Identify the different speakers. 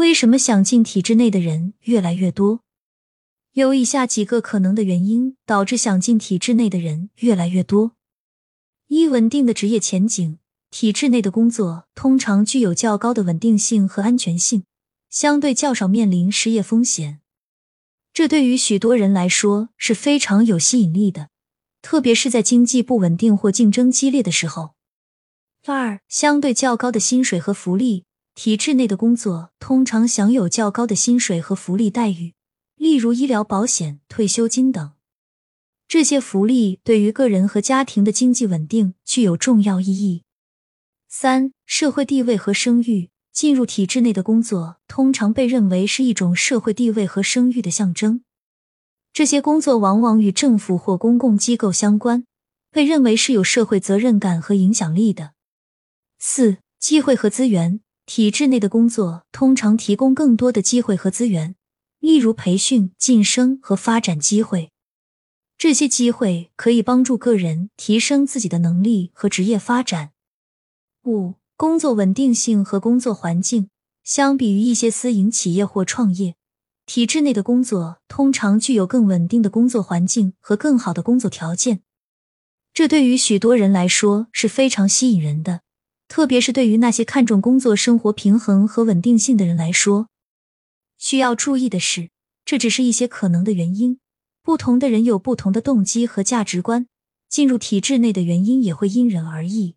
Speaker 1: 为什么想进体制内的人越来越多？有以下几个可能的原因导致想进体制内的人越来越多：一、稳定的职业前景。体制内的工作通常具有较高的稳定性和安全性，相对较少面临失业风险。这对于许多人来说是非常有吸引力的，特别是在经济不稳定或竞争激烈的时候。二、相对较高的薪水和福利，体制内的工作通常享有较高的薪水和福利待遇，例如医疗保险、退休金等。这些福利对于个人和家庭的经济稳定具有重要意义。三、社会地位和声誉。进入体制内的工作，通常被认为是一种社会地位和声誉的象征。这些工作往往与政府或公共机构相关，被认为是有社会责任感和影响力的。四、机会和资源。体制内的工作通常提供更多的机会和资源，例如培训、晋升和发展机会。这些机会可以帮助个人提升自己的能力和职业发展。五、工作稳定性和工作环境。相比于一些私营企业或创业，体制内的工作通常具有更稳定的工作环境和更好的工作条件。这对于许多人来说是非常吸引人的，特别是对于那些看重工作生活平衡和稳定性的人来说。需要注意的是，这只是一些可能的原因，不同的人有不同的动机和价值观，进入体制内的原因也会因人而异。